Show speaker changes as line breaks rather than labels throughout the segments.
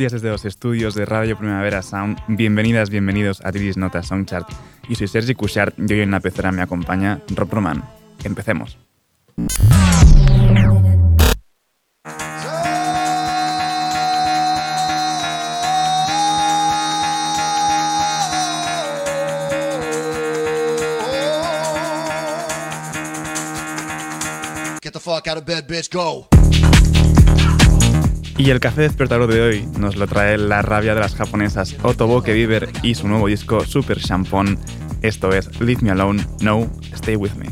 Días desde los estudios de Radio Primavera Sound. Bienvenidas, bienvenidos a Tiris Nota Soundchart. Y soy Sergi Cushart y hoy en la pecera me acompaña Rob Roman. Empecemos.
Get the fuck out of bed, bitch, go.
Y el café despertador de hoy nos lo trae la rabia de las japonesas Otoboke Beaver y su nuevo disco Super Shampoo. Esto es Leave Me Alone, No, Stay With Me.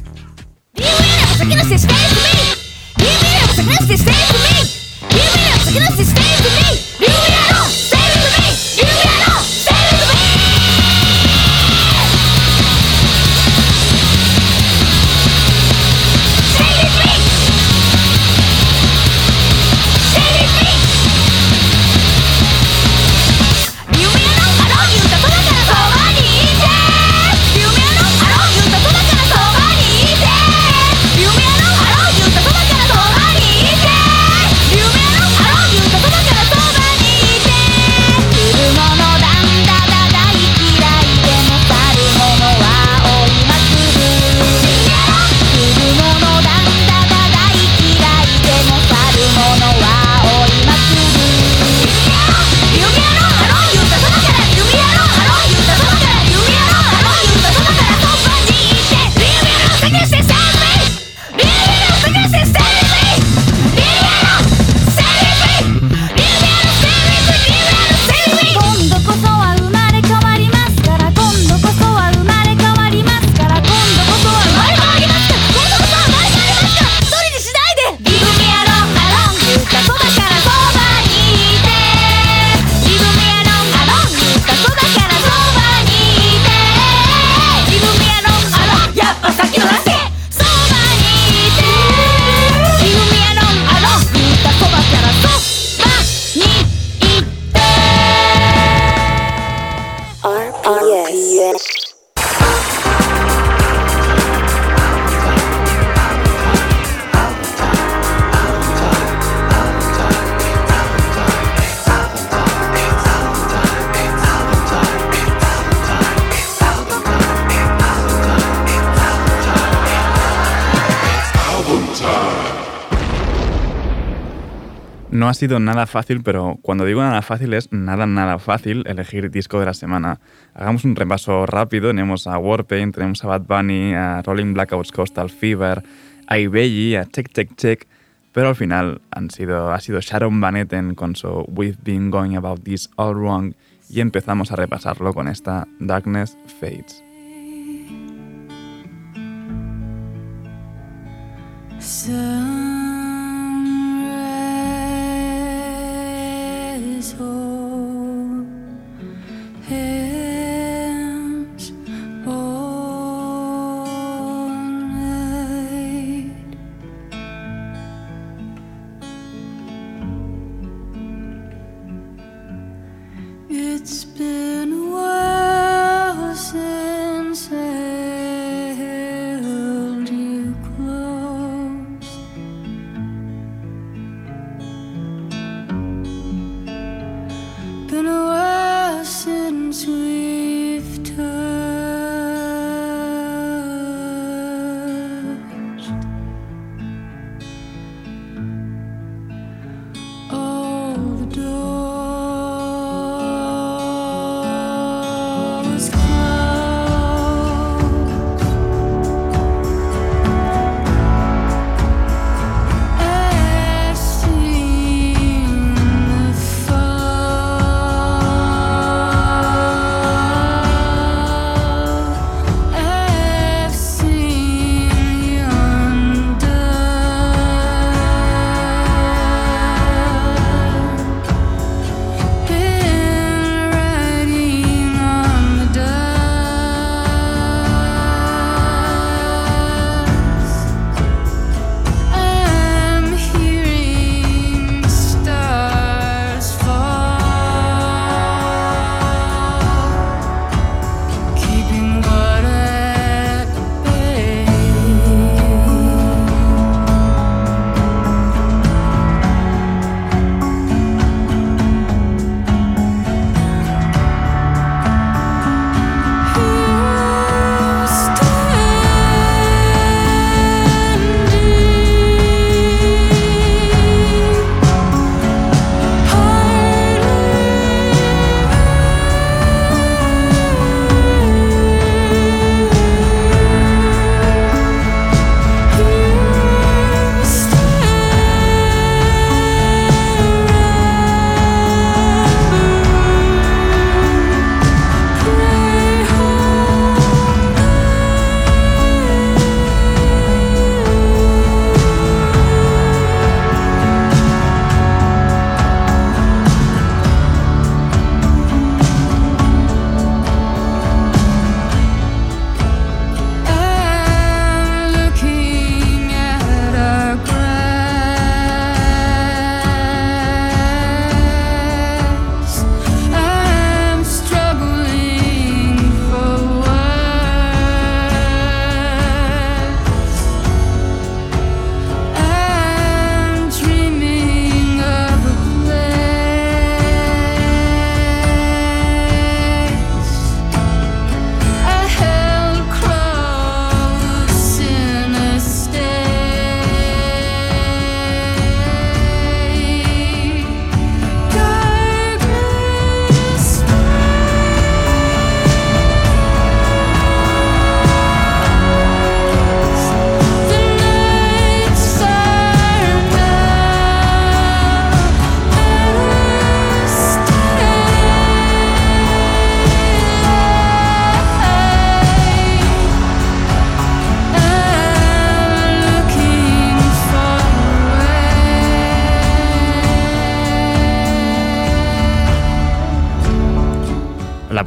no ha sido nada fácil, pero cuando digo nada fácil es nada, nada fácil elegir disco de la semana. Hagamos un repaso rápido, tenemos a Warpaint, tenemos a Bad Bunny, a Rolling Blackouts Coastal Fever, a Ibelli, a Check Check Check, pero al final han sido, ha sido Sharon Van Etten con su We've Been Going About This All Wrong y empezamos a repasarlo con esta Darkness Fades.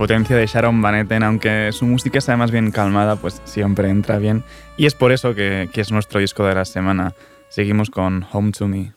Potencia de Sharon Van Etten, aunque su música sea más bien calmada, pues siempre entra bien. Y es por eso que, que es nuestro disco de la semana. Seguimos con Home to Me.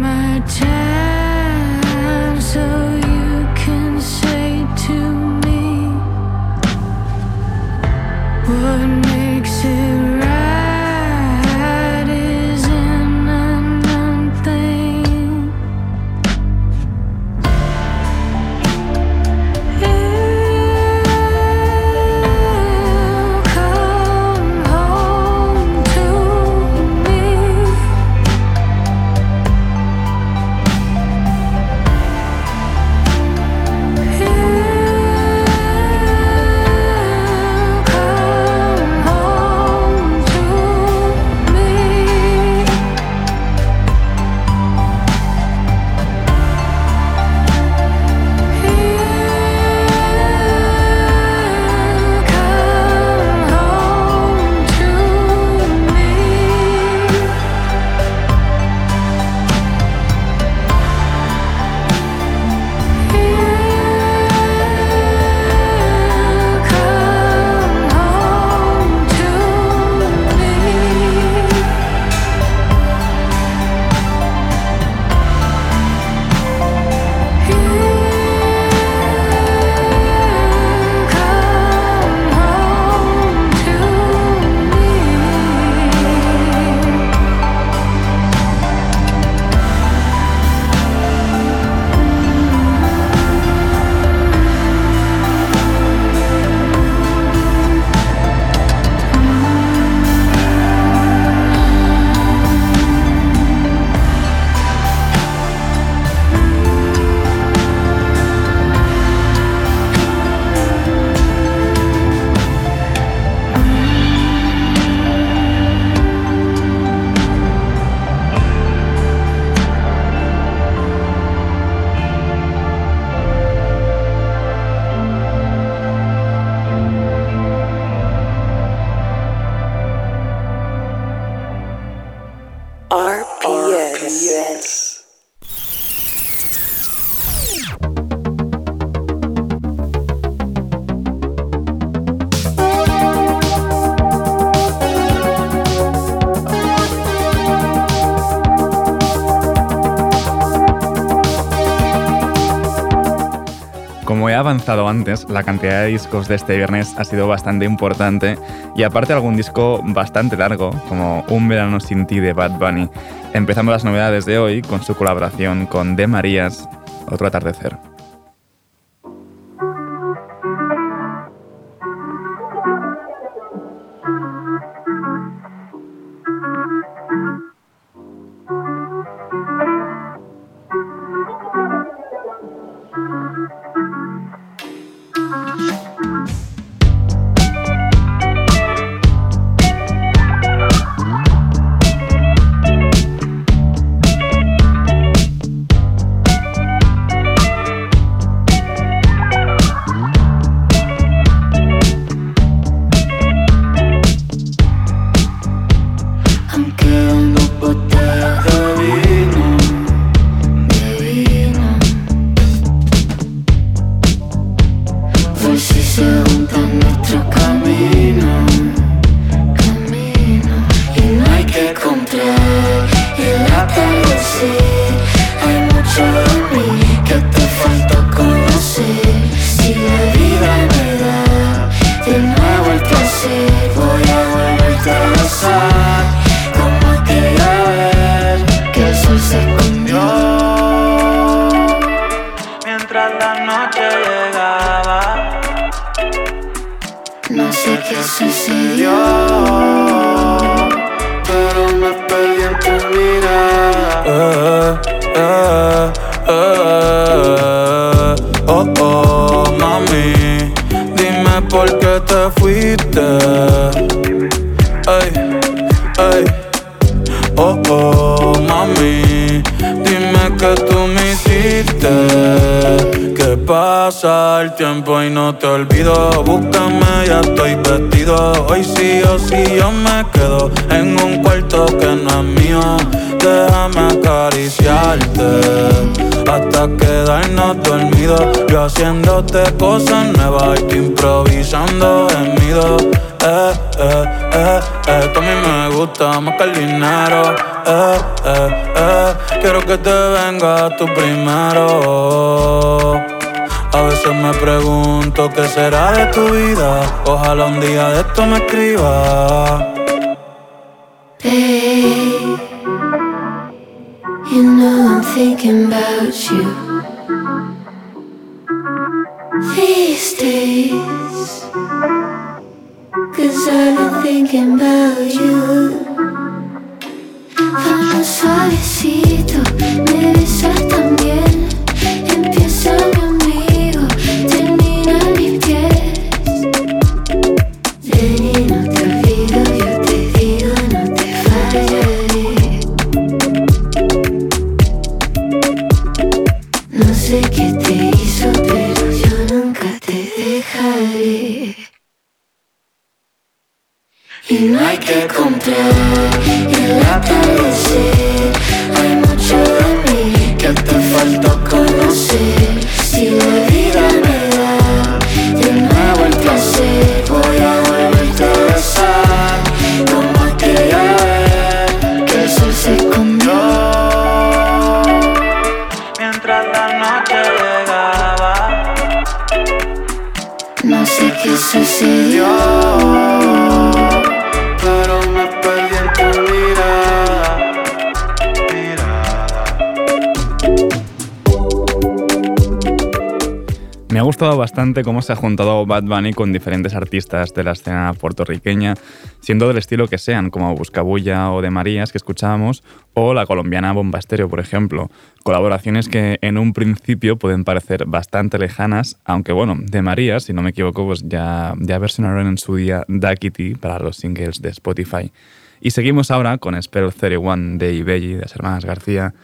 My time
Avanzado antes, la cantidad de discos de este viernes ha sido bastante importante y aparte algún disco bastante largo, como Un verano sin ti de Bad Bunny. Empezamos las novedades de hoy con su colaboración con De Marías, Otro atardecer.
Hay mucho de
mí que te falta conocer. Si la vida me da de nuevo el tesoro, voy a volverte a pasar. Tiempo y no te olvido. Búscame, ya estoy vestido. Hoy sí o sí yo me quedo en un cuarto que no es mío. Déjame acariciarte hasta quedarnos dormidos. Yo haciéndote cosas nuevas y tú improvisando en mi do. Eh, eh, eh, esto a mí me gusta más que el dinero. Eh, eh, eh, quiero que te venga tú primero. A veces me pregunto qué será de tu vida. Ojalá un día de esto me escriba.
Babe, you know I'm thinking about you these days. Cause I've been thinking about you. Vamos suavecito, me besas también.
Cómo se ha juntado Bad Bunny con diferentes artistas de la escena puertorriqueña, siendo del estilo que sean, como Buscabulla o de Marías que escuchábamos, o la colombiana Bomba Estéreo, por ejemplo. Colaboraciones que en un principio pueden parecer bastante lejanas, aunque bueno, de Marías, si no me equivoco, pues ya, ya versionaron en su día Duckity para los singles de Spotify. Y seguimos ahora con Spell 31 de Ibelli, de las hermanas García.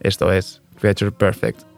Esto es Creature Perfect.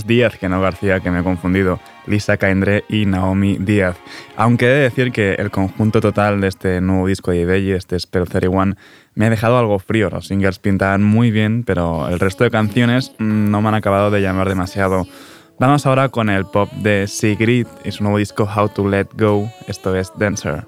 Díaz, que no García, que me he confundido, Lisa Caendré y Naomi Díaz. Aunque he de decir que el conjunto total de este nuevo disco de Ibelli, este Spell 31, me ha dejado algo frío. Los singers pintaban muy bien, pero el resto de canciones mm, no me han acabado de llamar demasiado. Vamos ahora con el pop de Sigrid y su nuevo disco How to Let Go, esto es Dancer.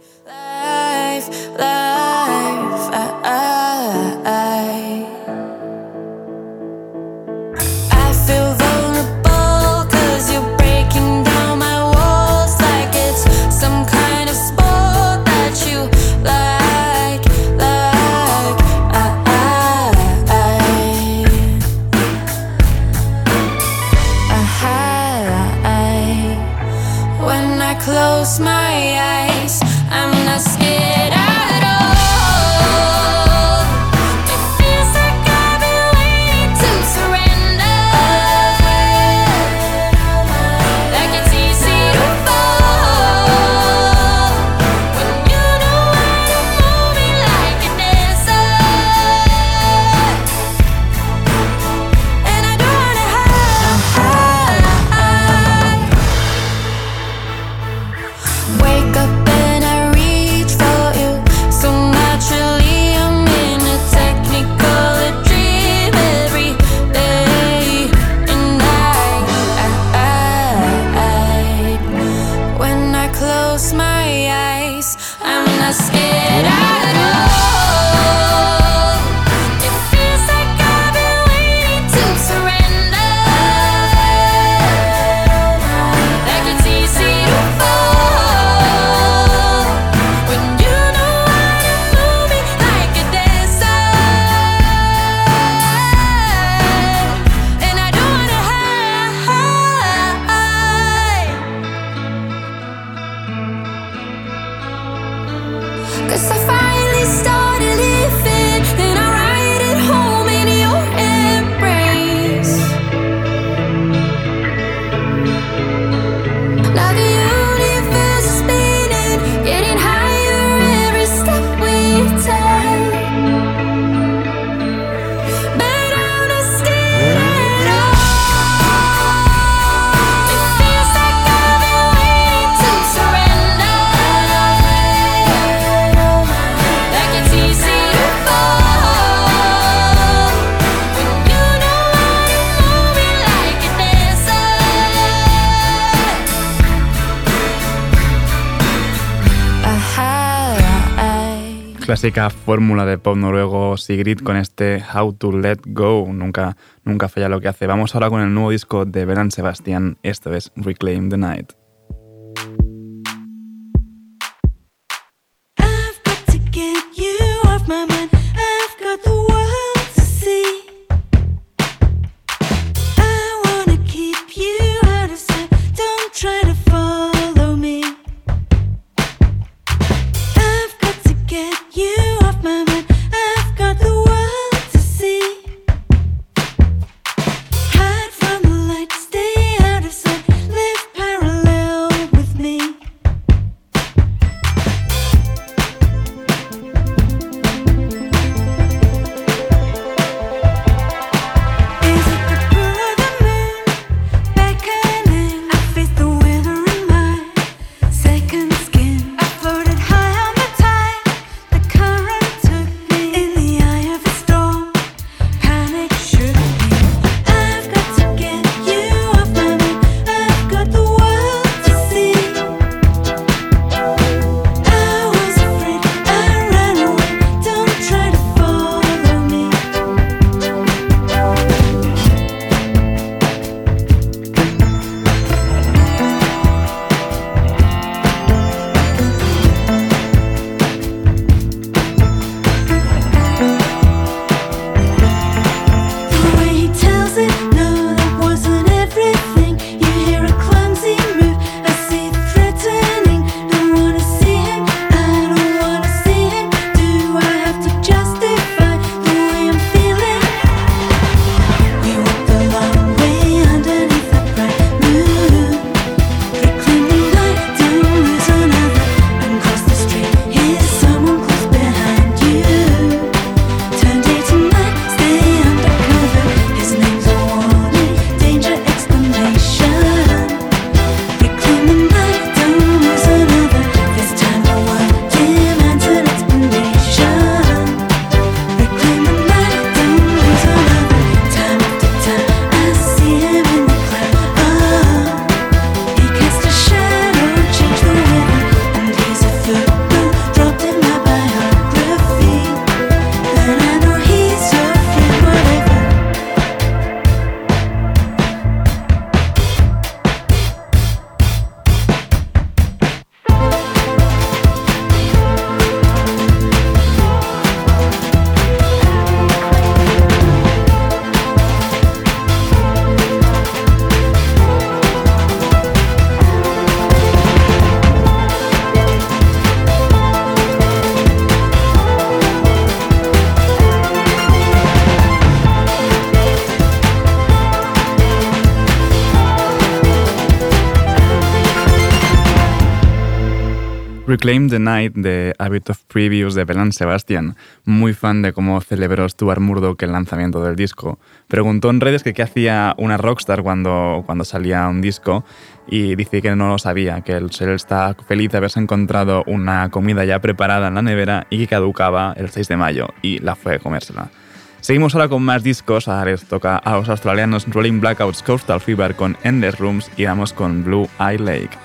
Clásica fórmula de pop noruego Sigrid con este How to Let Go, nunca, nunca falla lo que hace. Vamos ahora con el nuevo disco de Belan Sebastián, esto es Reclaim the Night.
Claim the
Night de Habit of Previews de Belan Sebastian, muy fan de cómo celebró Stuart Murdoch el lanzamiento del disco, preguntó en redes que qué hacía una rockstar cuando, cuando salía un disco y dice que no lo sabía, que él, él está feliz de haberse encontrado una comida ya preparada en la nevera y que caducaba el 6 de mayo y la fue a comérsela. Seguimos ahora con más discos, ahora les toca a los australianos Rolling Blackouts Coastal Fever con Endless Rooms y vamos con Blue Eye Lake.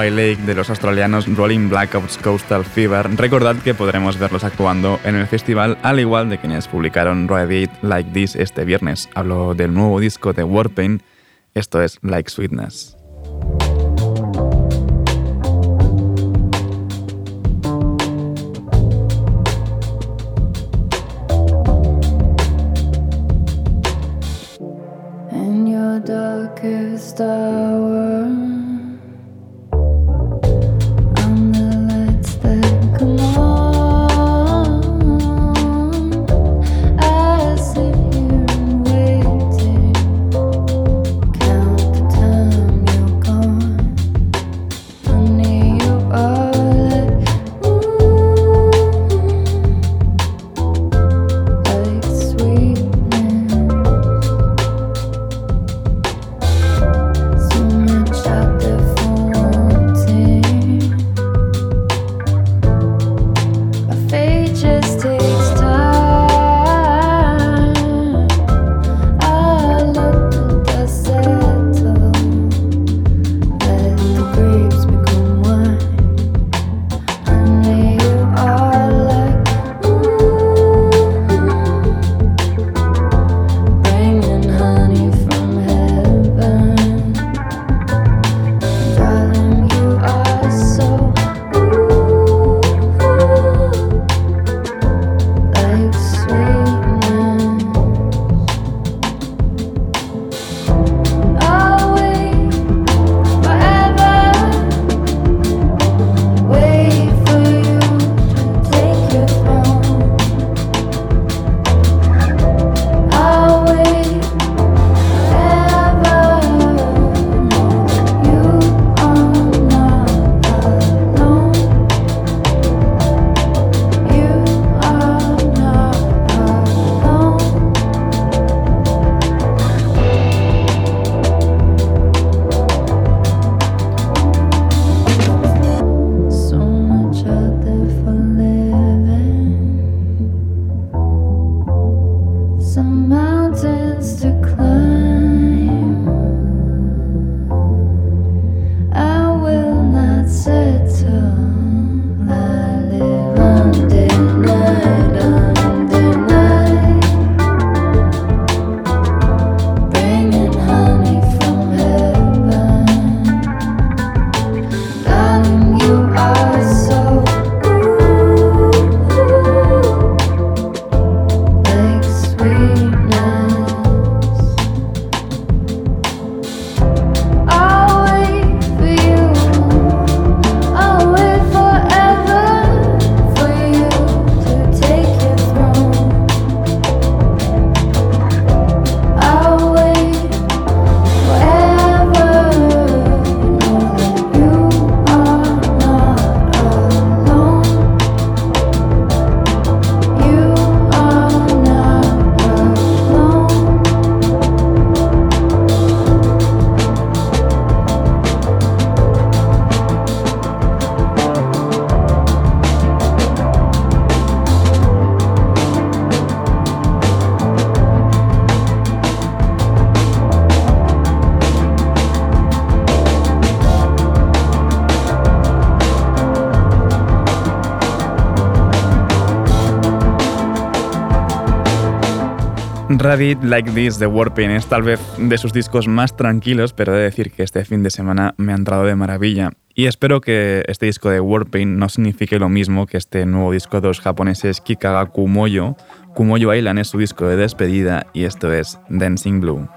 White Lake
de los australianos Rolling Blackouts Coastal Fever, recordad que podremos verlos actuando en el festival, al igual de quienes publicaron Radiate Like This este viernes. Hablo del nuevo disco de Warpaint, esto es Like Sweetness.
Rabbit Like This de Warping es tal vez de sus discos más tranquilos, pero he de decir que este fin de semana me ha entrado de maravilla. Y espero que este disco de Warping no signifique lo mismo que este nuevo disco de los japoneses Kikaga Kumoyo. Kumoyo Island es su disco de despedida y esto es Dancing Blue.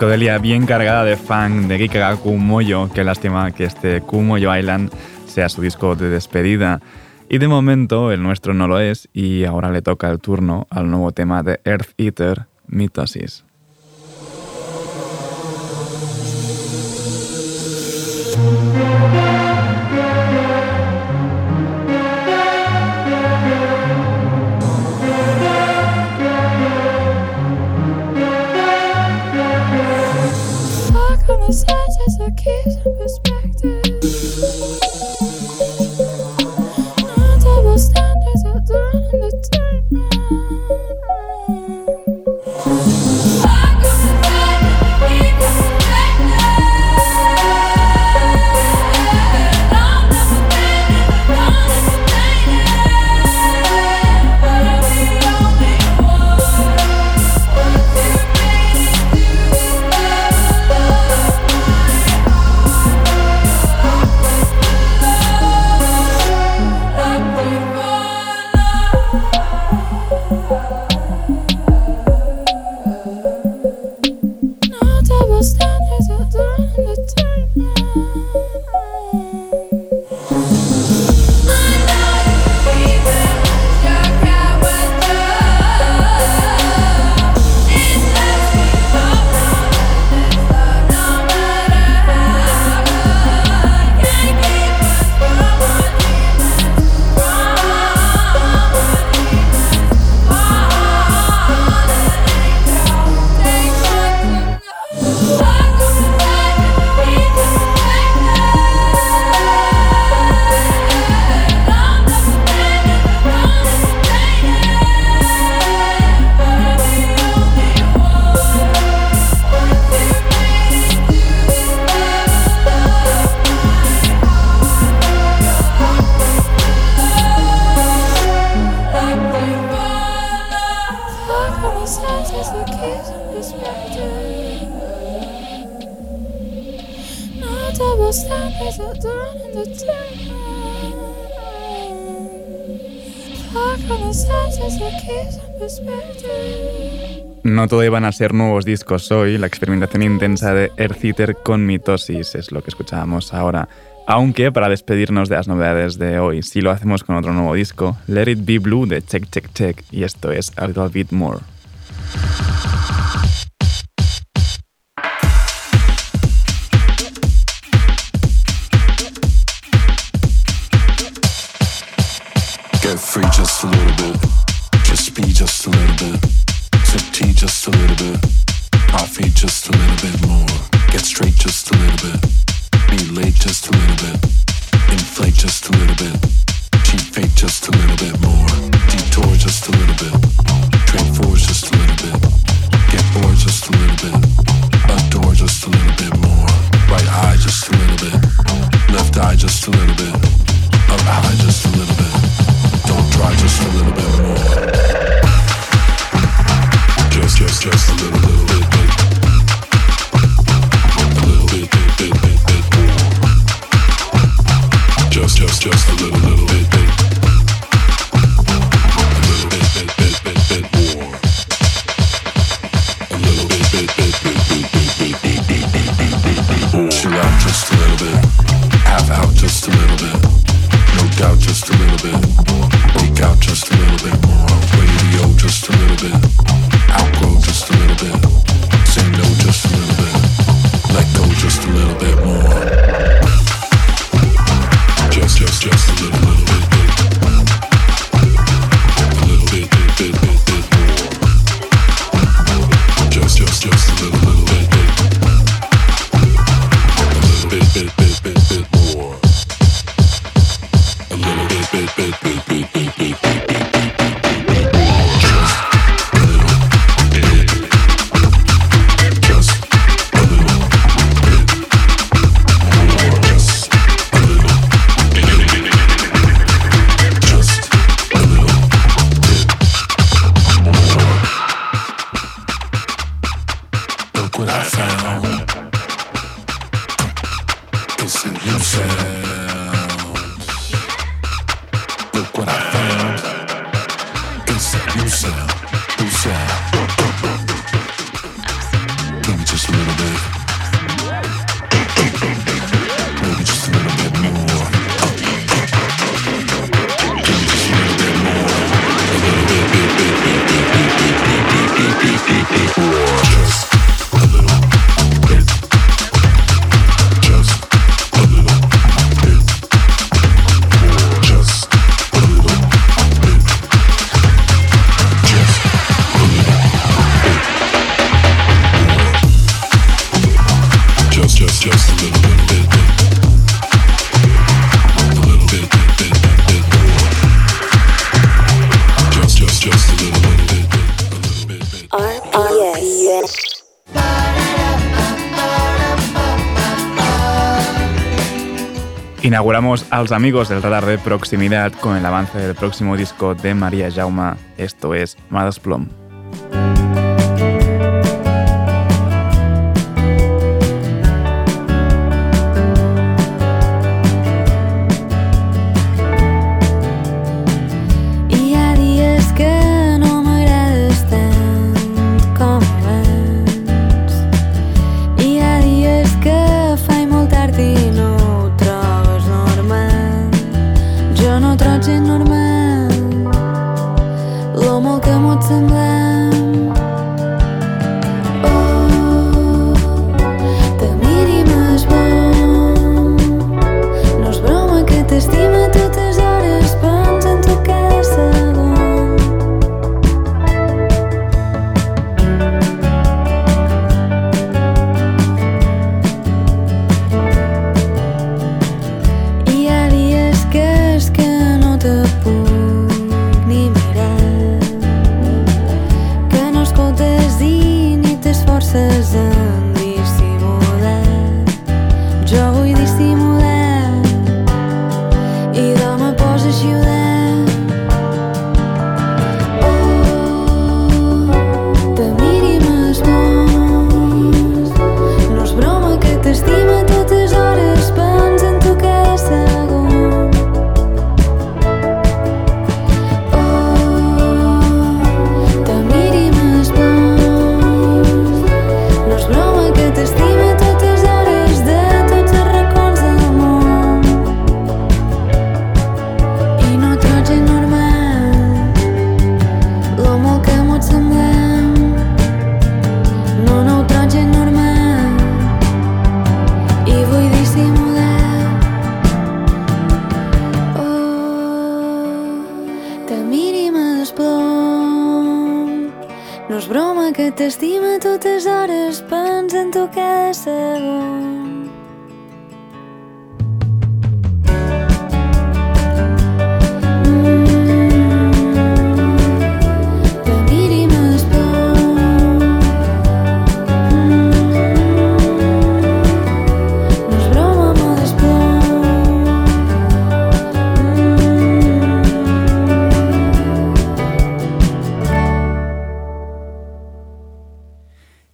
psicodelia bien cargada de funk de Kikaga Kumoyo. Qué lástima que este Kumoyo Island sea su disco de despedida. Y de momento el nuestro no lo es y ahora le toca el turno al nuevo tema de Earth Eater, Mitosis. a ser nuevos discos hoy, la experimentación intensa de Earthiter con mitosis es lo que escuchábamos ahora. Aunque para despedirnos de las novedades de hoy, si lo hacemos con otro nuevo disco, Let It Be Blue de Check Check Check, y esto es A Little Bit More.
Get free just a little bit.
Inauguramos a los amigos del radar de proximidad con el avance del próximo disco de María Jauma. Esto es
Madasplom.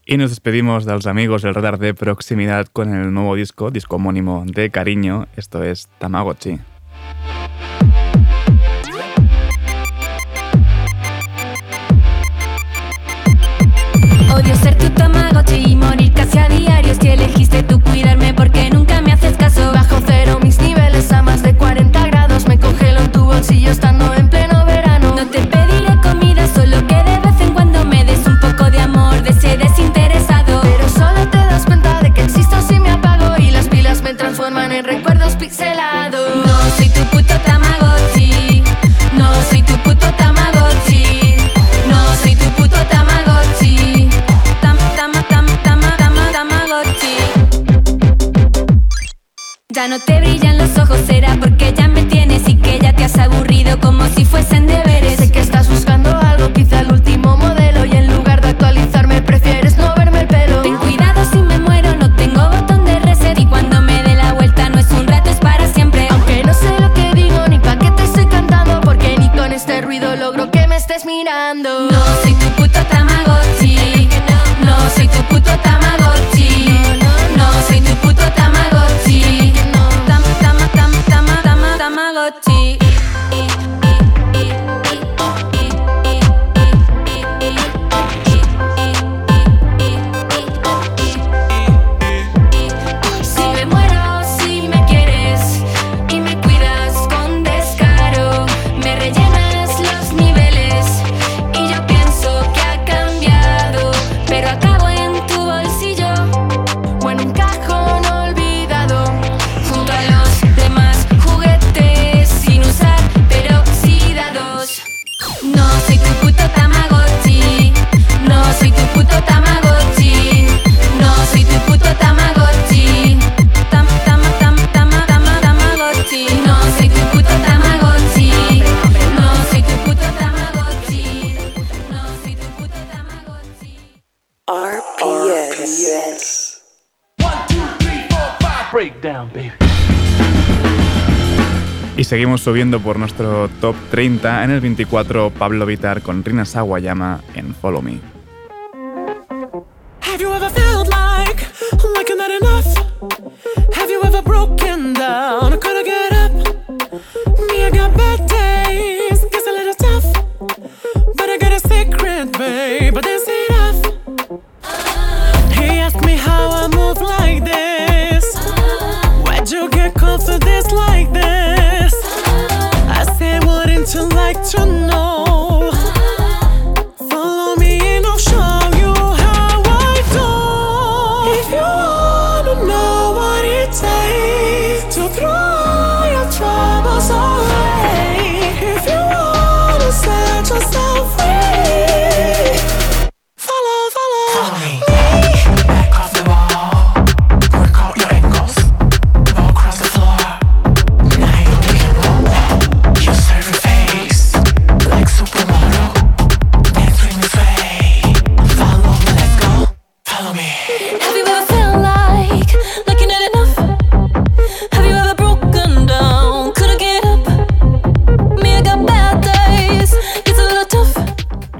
Y nos despedimos de los amigos del radar de proximidad con el nuevo disco, disco homónimo de cariño, esto es Tamagotchi.
Odio ser tu Tamagotchi y morir casi a diario si elegiste tú cuidarme porque nunca me haces caso.
Bajo cero mis niveles a más de 40 grados, me congelo en tu bolsillo estando pixelado.
No soy tu puto Tamagotchi. No soy tu puto Tamagotchi. No soy tu puto Tamagotchi. Tam, tam, tam, tam, tam, Tamagotchi. Ya no te brillan los ojos, será porque ya me tienes y que ya te has aburrido como si fuesen
de
subiendo por nuestro top 30. En el 24, Pablo Vitar con Rina Sawayama en Follow Me.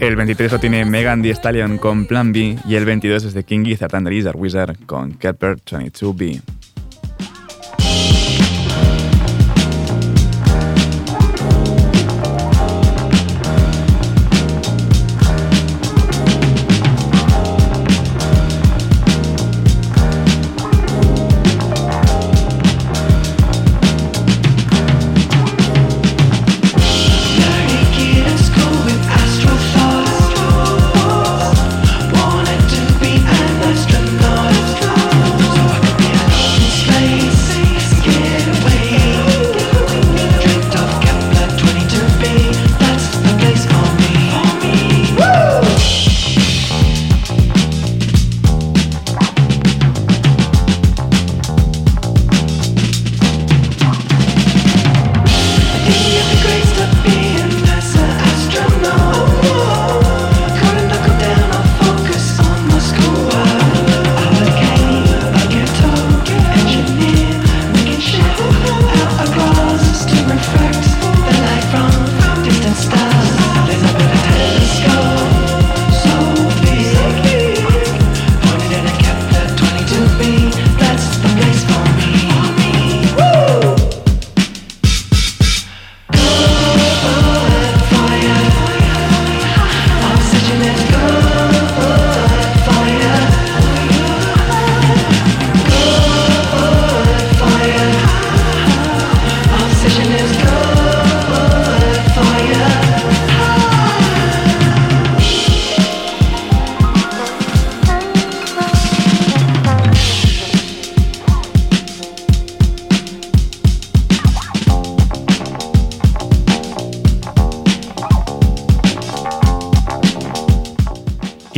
El 23 lo tiene Megan Thee Stallion con Plan B y el 22 es de King Gizzard and the Lizard Wizard con Kepler 22B.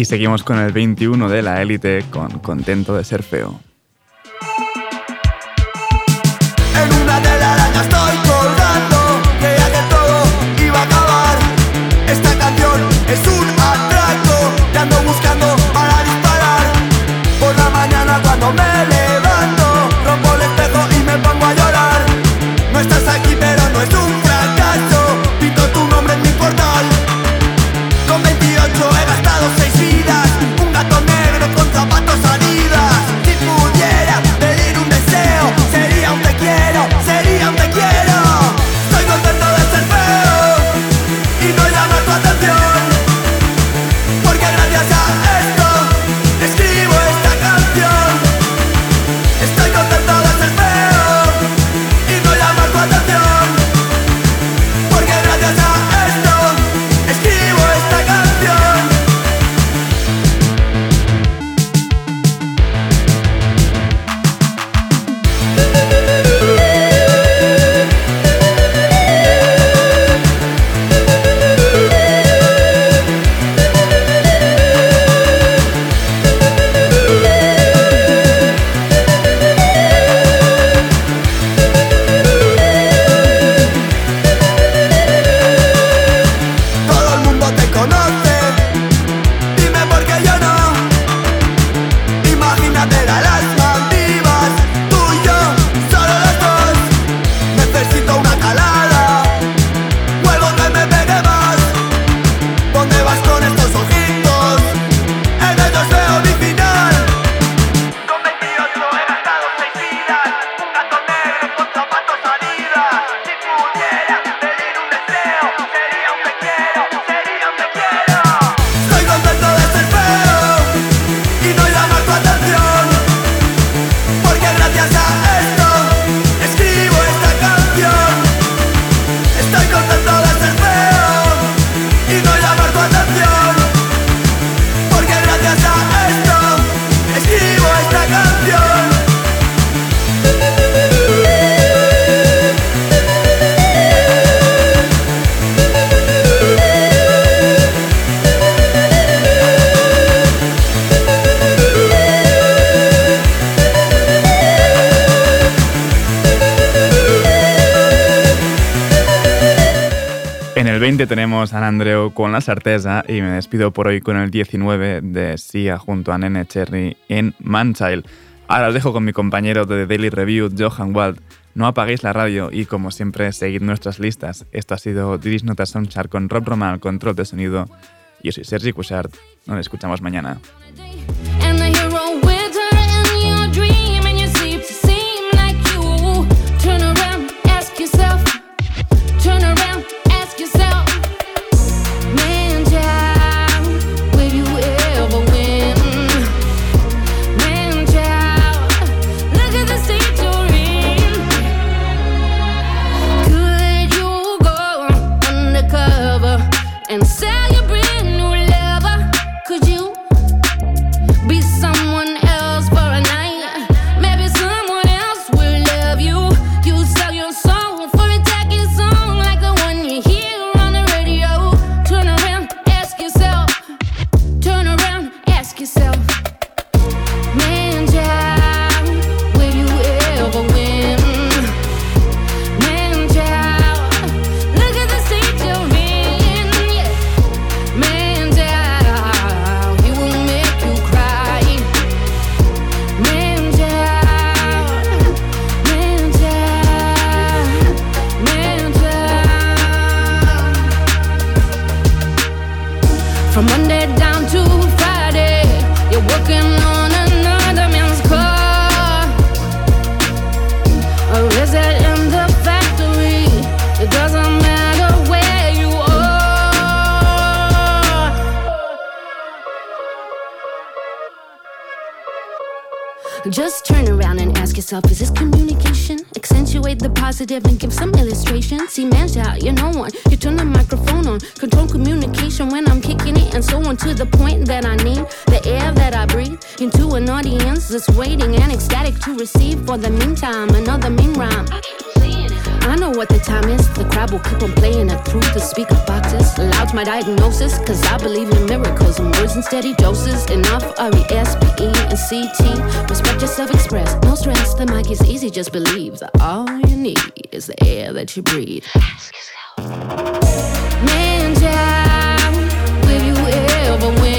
seguimos con el 21 de la élite con Contento de ser feo.
La
certeza y me despido por hoy con el 19 de Sia junto a Nene Cherry en Manchild. Ahora os dejo con mi compañero de The Daily Review, Johan Wald. No apaguéis la radio y, como siempre, seguid nuestras listas. Esto ha sido Diris Nota Soundchart con Rob Roman al control de sonido. Yo soy Sergi Cushart. Nos escuchamos mañana.
Cause I believe in miracles and words in steady doses. Enough R E S P E and C T. Respect yourself, express. No stress, the mic is easy, just believe that all you need is the air that you breathe. Ask yourself. Man, child, will you ever win?